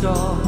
적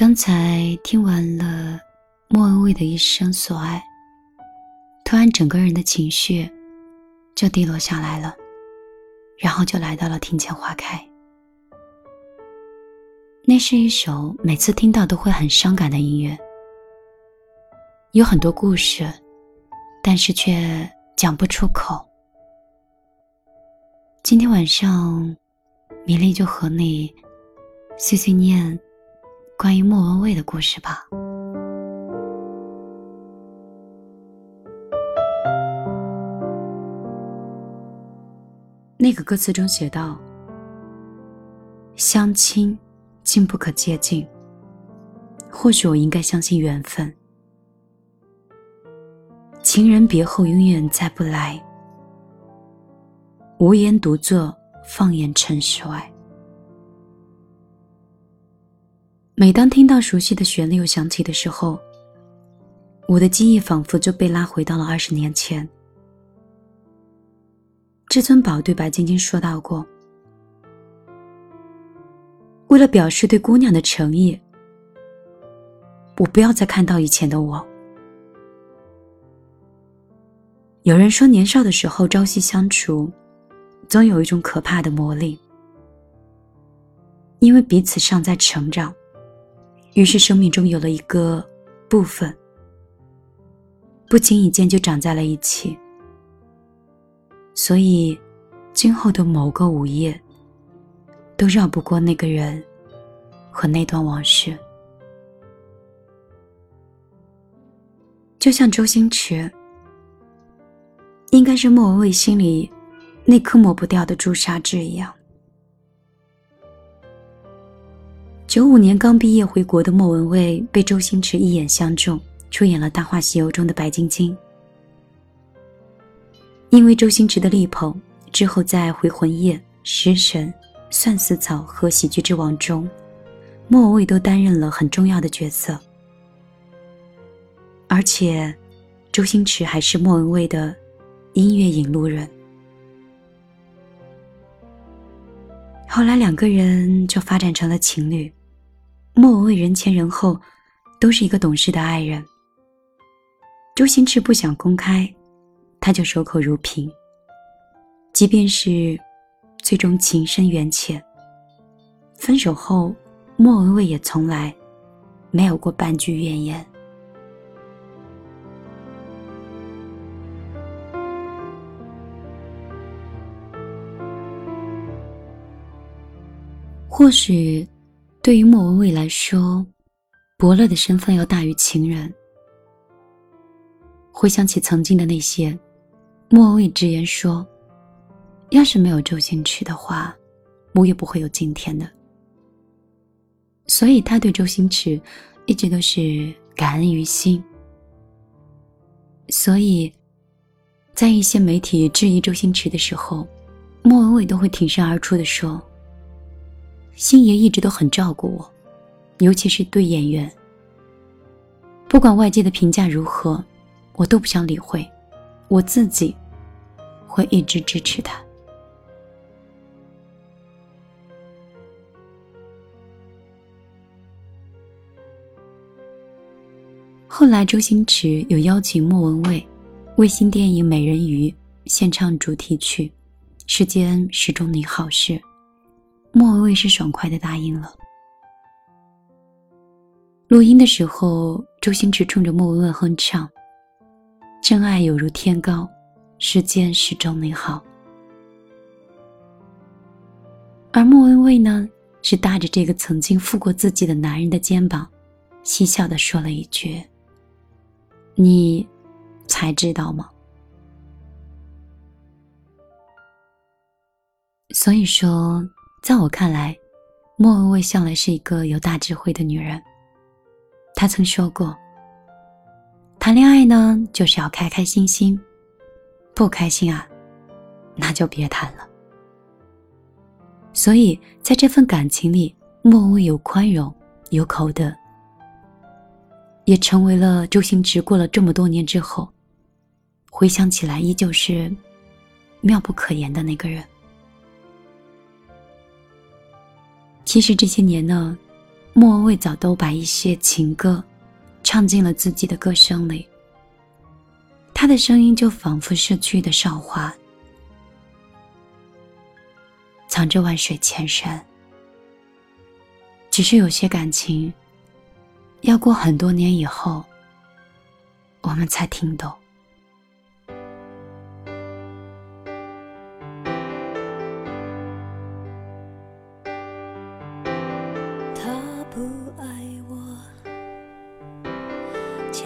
刚才听完了莫文蔚的一生所爱，突然整个人的情绪就低落下来了，然后就来到了庭前花开。那是一首每次听到都会很伤感的音乐，有很多故事，但是却讲不出口。今天晚上，米粒就和你碎碎念关于莫文蔚的故事吧。那个歌词中写道：“相亲。”竟不可接近。或许我应该相信缘分。情人别后永远再不来。无言独坐，放眼尘世外。每当听到熟悉的旋律又响起的时候，我的记忆仿佛就被拉回到了二十年前。至尊宝对白晶晶说到过。为了表示对姑娘的诚意，我不要再看到以前的我。有人说，年少的时候朝夕相处，总有一种可怕的魔力，因为彼此尚在成长，于是生命中有了一个部分，不经意间就长在了一起，所以今后的某个午夜。都绕不过那个人和那段往事，就像周星驰，应该是莫文蔚心里那颗抹不掉的朱砂痣一样。九五年刚毕业回国的莫文蔚被周星驰一眼相中，出演了《大话西游》中的白晶晶。因为周星驰的力捧，之后在《回魂夜》《食神》。《算死草》和《喜剧之王》中，莫文蔚都担任了很重要的角色，而且，周星驰还是莫文蔚的音乐引路人。后来两个人就发展成了情侣。莫文蔚人前人后都是一个懂事的爱人。周星驰不想公开，他就守口如瓶，即便是。最终情深缘浅。分手后，莫文蔚也从来没有过半句怨言。或许，对于莫文蔚来说，伯乐的身份要大于情人。回想起曾经的那些，莫文蔚直言说。要是没有周星驰的话，我也不会有今天的。所以他对周星驰一直都是感恩于心。所以，在一些媒体质疑周星驰的时候，莫文蔚都会挺身而出的说：“星爷一直都很照顾我，尤其是对演员。不管外界的评价如何，我都不想理会，我自己会一直支持他。”后来，周星驰有邀请莫文蔚为新电影《美人鱼》献唱主题曲《世间始终你好事》，莫文蔚是爽快的答应了。录音的时候，周星驰冲着莫文蔚哼唱：“真爱有如天高，世间始终美好。”而莫文蔚呢，是搭着这个曾经负过自己的男人的肩膀，嬉笑的说了一句。你才知道吗？所以说，在我看来，莫文蔚向来是一个有大智慧的女人。她曾说过：“谈恋爱呢，就是要开开心心，不开心啊，那就别谈了。”所以，在这份感情里，莫文蔚有宽容，有口德。也成为了周星驰过了这么多年之后，回想起来依旧是妙不可言的那个人。其实这些年呢，莫文蔚早都把一些情歌唱进了自己的歌声里。他的声音就仿佛逝去的韶华，藏着万水千山。只是有些感情，要过很多年以后，我们才听懂。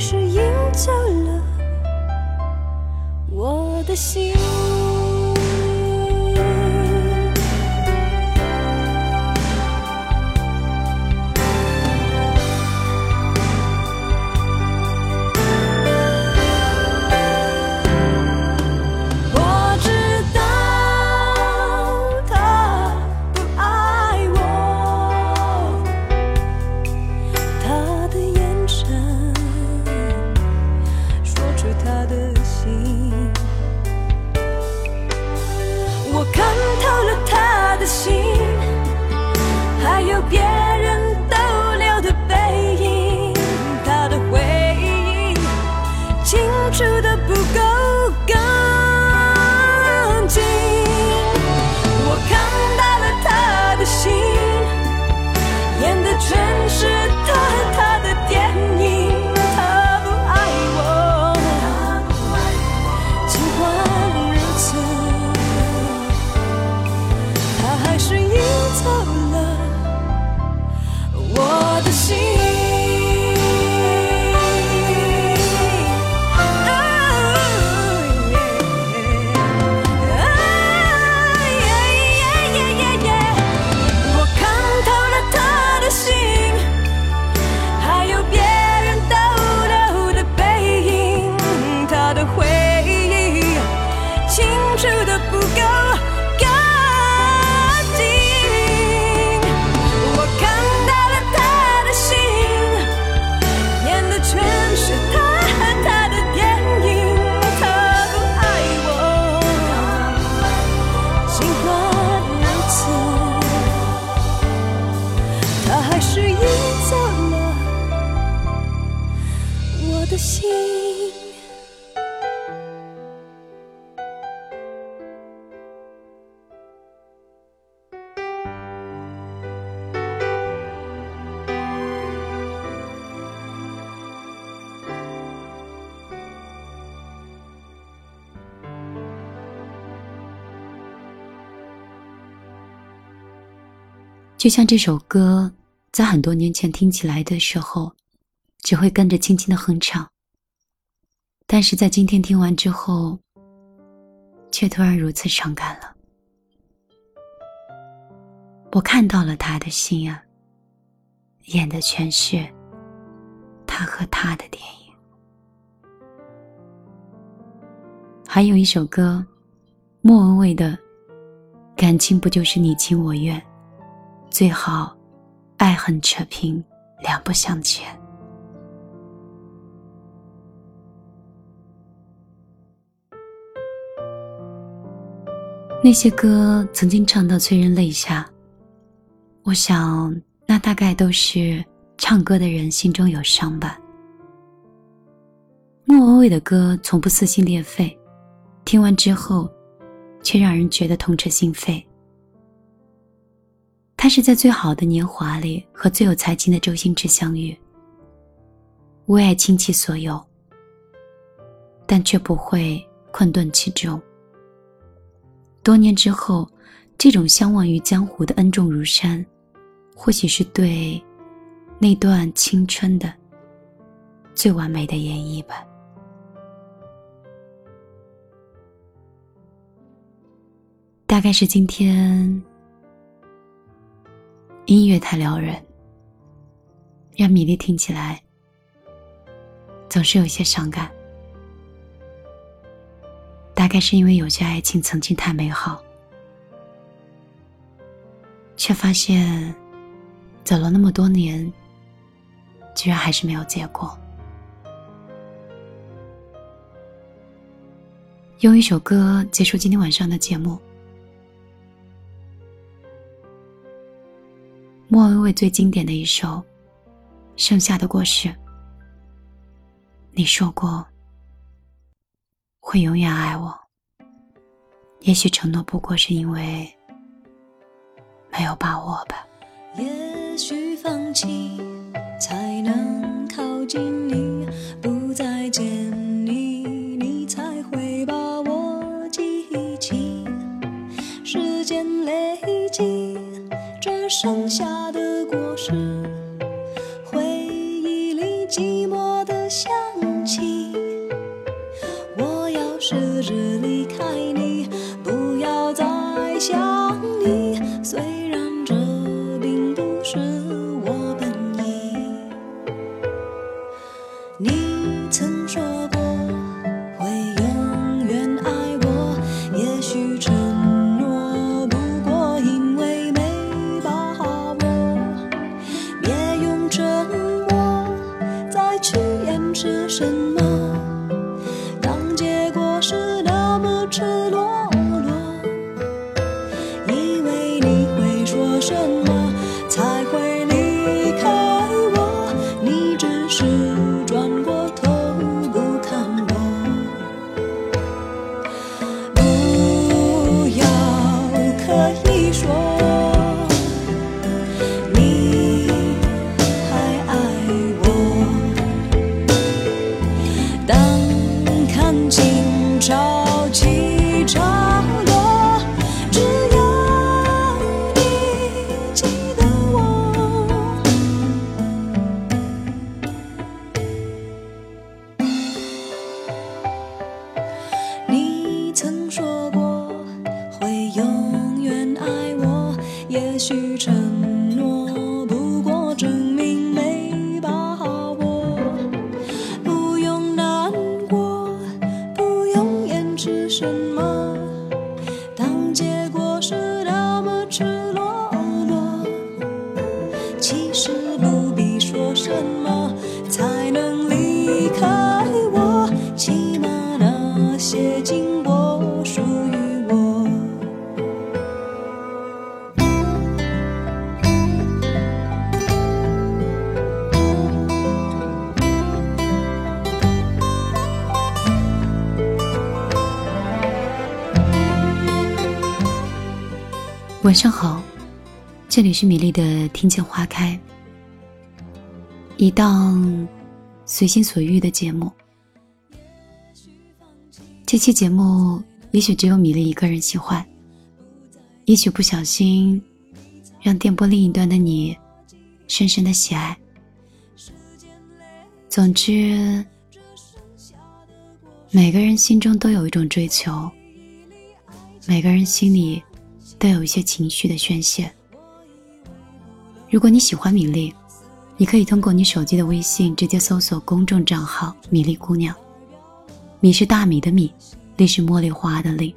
是赢走了我的心。就像这首歌，在很多年前听起来的时候，只会跟着轻轻的哼唱。但是在今天听完之后，却突然如此伤感了。我看到了他的心啊，演的全是他和他的电影。还有一首歌，莫文蔚的《感情不就是你情我愿》。最好，爱恨扯平，两不相欠。那些歌曾经唱到催人泪下，我想那大概都是唱歌的人心中有伤吧。莫文蔚的歌从不撕心裂肺，听完之后，却让人觉得痛彻心扉。他是在最好的年华里和最有才情的周星驰相遇，为爱倾其所有，但却不会困顿其中。多年之后，这种相忘于江湖的恩重如山，或许是对那段青春的最完美的演绎吧。大概是今天。音乐太撩人，让米粒听起来总是有些伤感。大概是因为有些爱情曾经太美好，却发现走了那么多年，居然还是没有结果。用一首歌结束今天晚上的节目。莫文蔚最经典的一首《盛夏的果实》，你说过会永远爱我，也许承诺不过是因为没有把握吧。也许放弃才能靠近你，不再见剩下的果实，回忆里寂寞的香气。我要试着离开你，不要再想说什么才会晚上好，这里是米粒的听见花开，一档随心所欲的节目。这期节目也许只有米粒一个人喜欢，也许不小心让电波另一端的你深深的喜爱。总之，每个人心中都有一种追求，每个人心里都有一些情绪的宣泄。如果你喜欢米粒，你可以通过你手机的微信直接搜索公众账号“米粒姑娘”，米是大米的米，粒是茉莉花的粒，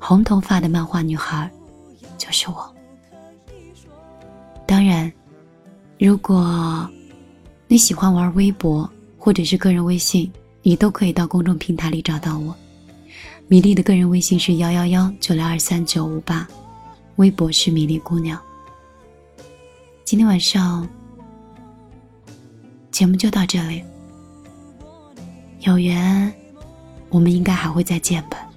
红头发的漫画女孩就是我。当然，如果你喜欢玩微博或者是个人微信，你都可以到公众平台里找到我。米粒的个人微信是幺幺幺九六二三九五八微博是米粒姑娘。今天晚上节目就到这里。有缘我们应该还会再见吧。